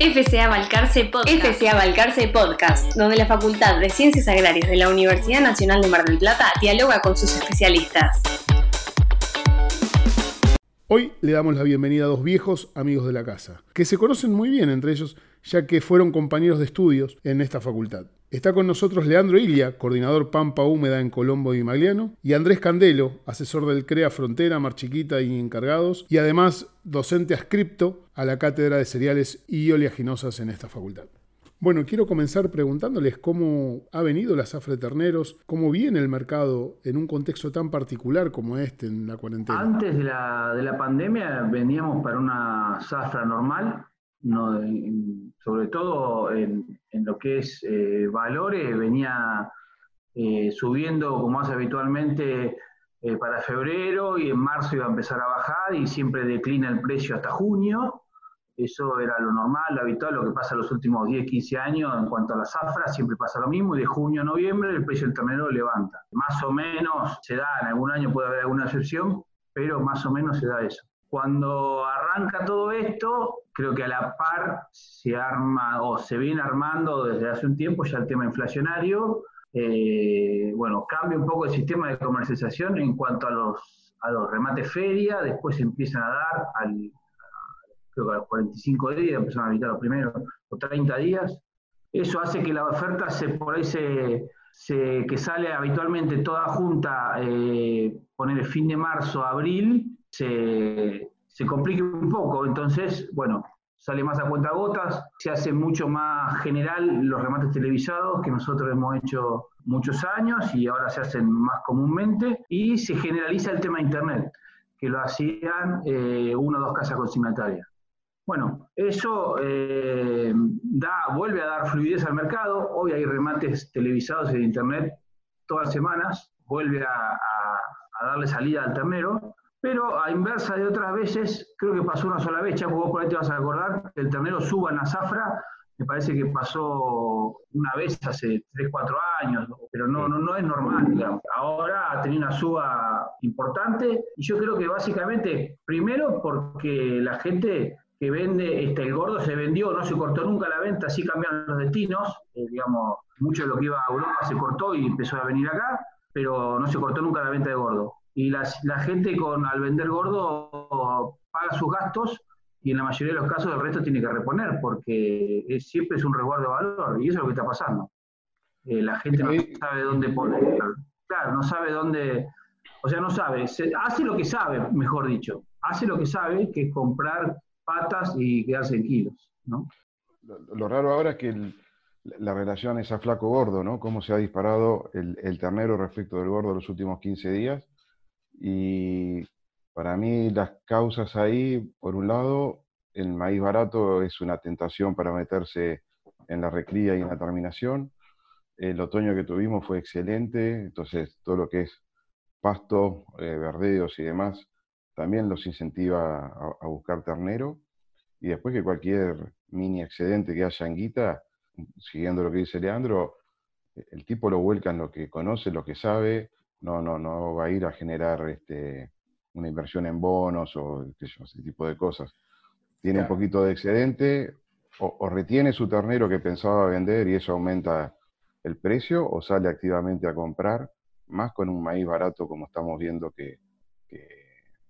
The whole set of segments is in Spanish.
FCA Balcarce Podcast. FCA Balcarce Podcast, donde la Facultad de Ciencias Agrarias de la Universidad Nacional de Mar del Plata dialoga con sus especialistas. Hoy le damos la bienvenida a dos viejos amigos de la casa, que se conocen muy bien entre ellos, ya que fueron compañeros de estudios en esta facultad. Está con nosotros Leandro Ilia, coordinador Pampa Húmeda en Colombo y Magliano, y Andrés Candelo, asesor del CREA Frontera, Mar Chiquita y Encargados, y además docente adscripto a la Cátedra de Cereales y Oleaginosas en esta facultad. Bueno, quiero comenzar preguntándoles cómo ha venido la zafra de terneros, cómo viene el mercado en un contexto tan particular como este en la cuarentena. Antes de la, de la pandemia veníamos para una zafra normal, no, sobre todo en, lo que es eh, valores, venía eh, subiendo como hace habitualmente eh, para febrero y en marzo iba a empezar a bajar y siempre declina el precio hasta junio. Eso era lo normal, lo habitual, lo que pasa en los últimos 10, 15 años en cuanto a la zafra, siempre pasa lo mismo y de junio a noviembre el precio del ternero levanta. Más o menos se da, en algún año puede haber alguna excepción, pero más o menos se da eso. Cuando arranca todo esto, creo que a la par se arma o se viene armando desde hace un tiempo ya el tema inflacionario. Eh, bueno, cambia un poco el sistema de comercialización en cuanto a los, a los remates feria, después se empiezan a dar creo que a los 45 días, empiezan a habitar los primeros, o 30 días. Eso hace que la oferta se, por ahí se, que sale habitualmente toda junta, eh, poner el fin de marzo, abril, se, se complique un poco. Entonces, bueno, sale más a cuenta gotas, se hace mucho más general los remates televisados que nosotros hemos hecho muchos años y ahora se hacen más comúnmente y se generaliza el tema de Internet, que lo hacían eh, una o dos casas consignatarias. Bueno, eso eh, da, vuelve a dar fluidez al mercado. Hoy hay remates televisados en Internet todas las semanas, vuelve a darle salida al ternero. Pero a inversa de otras veces, creo que pasó una sola vez, Chaco, vos por ahí te vas a acordar, que el ternero suba en la zafra, me parece que pasó una vez hace 3, 4 años, pero no, no, es normal, digamos. Ahora ha tenido una suba importante y yo creo que básicamente, primero porque la gente que vende, este, el gordo se vendió, no se cortó nunca la venta, sí cambiaron los destinos, eh, digamos, mucho de lo que iba a Europa se cortó y empezó a venir acá, pero no se cortó nunca la venta de gordo y la, la gente con al vender gordo paga sus gastos y en la mayoría de los casos el resto tiene que reponer porque siempre es un resguardo de valor y eso es lo que está pasando. Eh, la gente no sabe dónde poner, claro, no sabe dónde, o sea, no sabe, hace lo que sabe, mejor dicho, hace lo que sabe, que es comprar patas y quedarse en kilos, ¿no? Lo, raro ahora es que la relación es a flaco gordo, ¿no? Cómo se ha disparado el, el ternero respecto del gordo los últimos 15 días y para mí las causas ahí, por un lado, el maíz barato es una tentación para meterse en la recría y en la terminación. El otoño que tuvimos fue excelente, entonces todo lo que es pasto, eh, verdeos y demás, también los incentiva a, buscar ternero. Y después que cualquier mini excedente que haya en guita, siguiendo lo que dice Leandro, el tipo lo vuelca en lo que conoce, lo que sabe, no, no, no va a ir a generar este, una inversión en bonos o ese tipo de cosas. Tiene un poquito de excedente, o, retiene su ternero que pensaba vender y eso aumenta el precio, o sale activamente a comprar, más con un maíz barato como estamos viendo que,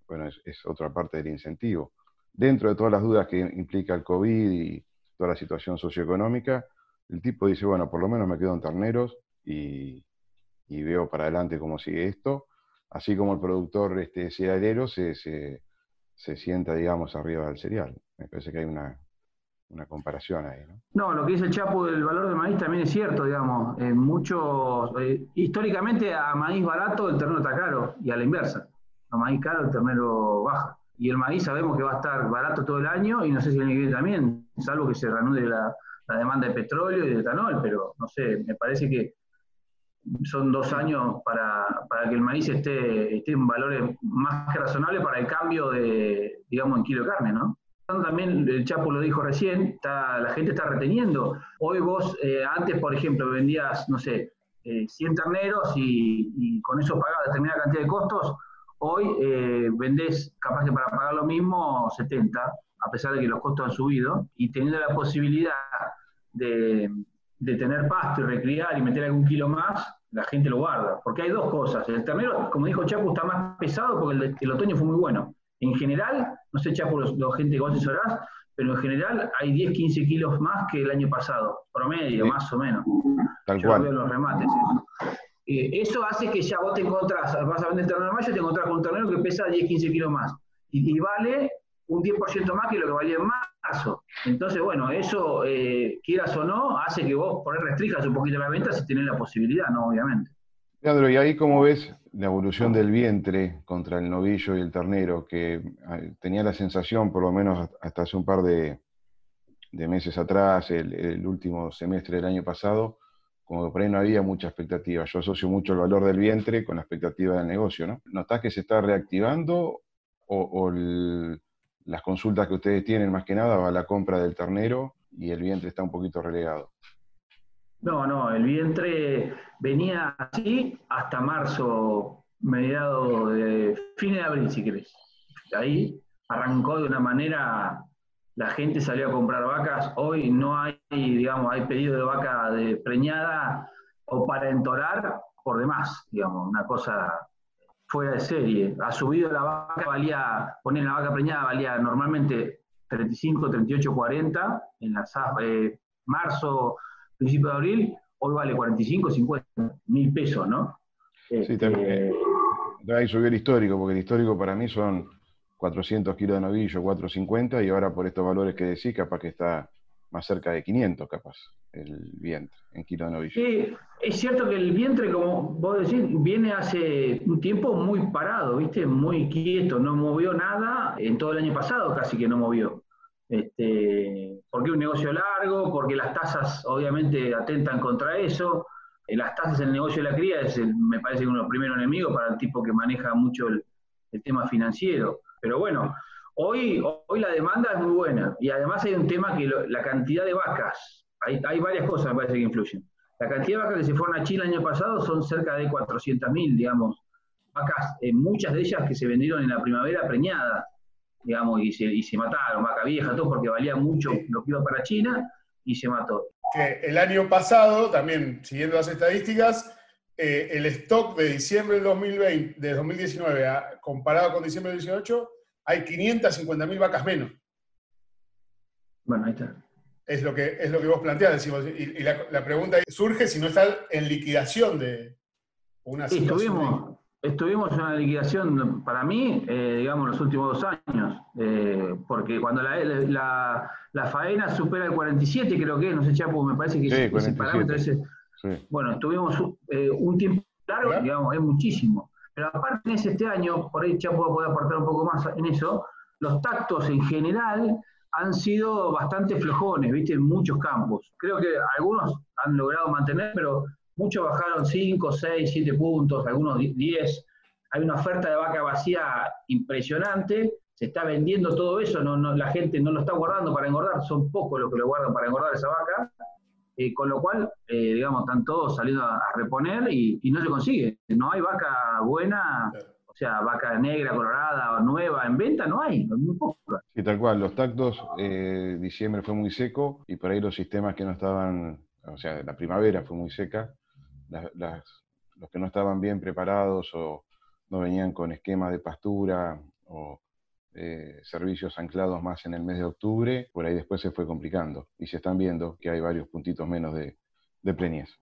bueno, es, es, otra parte del incentivo. Dentro de todas las dudas que implica el COVID y toda la situación socioeconómica, el tipo dice, bueno, por lo menos me quedo en terneros y, y veo para adelante cómo sigue esto, así como el productor este, cerealero se, se, sienta, digamos, arriba del cereal. Me parece que hay una, una comparación ahí, ¿no? No, lo que dice el Chapo del valor del maíz también es cierto, digamos. En muchos, eh, históricamente a maíz barato el ternero está caro y a la inversa. A maíz caro el ternero baja. Y el maíz sabemos que va a estar barato todo el año y no sé si el viene también, salvo que se reanude la, la demanda de petróleo y de etanol, pero no sé, me parece que son dos años para, que el maíz esté, esté en valores más que razonables para el cambio de, digamos, en kilo de carne, ¿no? También el Chapo lo dijo recién, está, la gente está reteniendo. Hoy vos, eh, antes, por ejemplo, vendías, no sé, 100 eh, terneros y, con eso pagabas determinada cantidad de costos. hoy eh, vendés capaz que para pagar lo mismo 70, a pesar de que los costos han subido, y teniendo la posibilidad de, tener pasto y recriar y meter algún kilo más, la gente lo guarda. Porque hay dos cosas. El ternero, como dijo Chapu, está más pesado porque el, otoño fue muy bueno. En general, no sé Chapu, los, gente que vos asesorás, pero en general hay 10, 15 kilos más que el año pasado, promedio, más o menos. Tal cual. Veo los remates. Eh, eso hace que ya vos te encontrás, vas a vender ternero en mayo, te encontrás con un ternero que pesa 10, 15 kilos más. Y, vale un 10% más que lo que valía en Entonces, bueno, eso, eh, quieras o no, hace que vos poner restrijas un poquito la venta si tenés la posibilidad, ¿no? Obviamente. Leandro, y ahí cómo ves la evolución del vientre contra el novillo y el ternero, que ah, tenía la sensación, por lo menos hasta hace un par de, meses atrás, el, último semestre del año pasado, como que por ahí no había mucha expectativa. Yo asocio mucho el valor del vientre con la expectativa del negocio, ¿no? ¿Notás que se está reactivando o, las consultas que ustedes tienen más que nada va a la compra del ternero y el vientre está un poquito relegado? No, no, el vientre venía así hasta marzo, mediado de fin de abril, si querés. Ahí arrancó de una manera, la gente salió a comprar vacas. Hoy no hay, digamos, hay pedido de vaca de preñada o para entorar por demás, digamos, una cosa fuera de serie. Ha subido la vaca, valía, poner la vaca preñada valía normalmente 35, 38, 40 en la eh, marzo, principio de abril, hoy vale 45, 50 mil pesos, ¿no? Sí, este, también. Ahí subió el histórico, porque el histórico para mí son 400 kilos de novillo, 450, y ahora por estos valores que decís, capaz que está más cerca de 500, capaz, el vientre en kilo de novillo. Sí, es cierto que el vientre, como vos decís, viene hace un tiempo muy parado, ¿viste? Muy quieto, no movió nada, en todo el año pasado casi que no movió. Este, porque un negocio largo, porque las tasas obviamente atentan contra eso. Eh, las tasas en el negocio de la cría es, me parece, uno de los primeros enemigos para el tipo que maneja mucho el, tema financiero. Pero bueno, hoy, hoy la demanda es muy buena y además hay un tema que la cantidad de vacas, hay, hay varias cosas me parece que influyen. La cantidad de vacas que se fueron a Chile el año pasado son cerca de 400.000, digamos, vacas, eh, muchas de ellas que se vendieron en la primavera preñadas digamos, y se, y se mataron, vaca vieja, todo porque valía mucho lo que iba para China y se mató. Que el año pasado, también siguiendo las estadísticas, eh, el stock de diciembre del 2020, de 2019 comparado con diciembre del 2018, hay 550.000 vacas menos. Bueno, ahí está. Es lo que, es lo que vos planteás, decimos, y, la, pregunta surge si no está en liquidación de una situación. Estuvimos en una liquidación, para mí, eh, digamos, los últimos dos años, eh, porque cuando la, la, faena supera el 47, creo que, no sé, Chapo, me parece que sí, ese parámetro ese, Bueno, estuvimos eh, un tiempo largo, digamos, es muchísimo. Pero aparte ese este año, por ahí Chapo puede aportar un poco más en eso, los tactos en general han sido bastante flojones, ¿viste? En muchos campos. Creo que algunos han logrado mantener, pero Muchos bajaron 5, 6, 7 puntos, algunos 10. Hay una oferta de vaca vacía impresionante. Se está vendiendo todo eso, no, la gente no lo está guardando para engordar, son pocos los que lo guardan para engordar esa vaca. Eh, con lo cual, eh, digamos, están todos saliendo a, reponer y, no se consigue. No hay vaca buena, o sea, vaca negra, colorada, nueva en venta, no hay, muy. Sí, tal cual, los tactos, eh, diciembre fue muy seco y por ahí los sistemas que no estaban, o sea, la primavera fue muy seca, los que no estaban bien preparados o no venían con esquemas de pastura o eh, servicios anclados más en el mes de octubre, por ahí después se fue complicando y se están viendo que hay varios puntitos menos de, de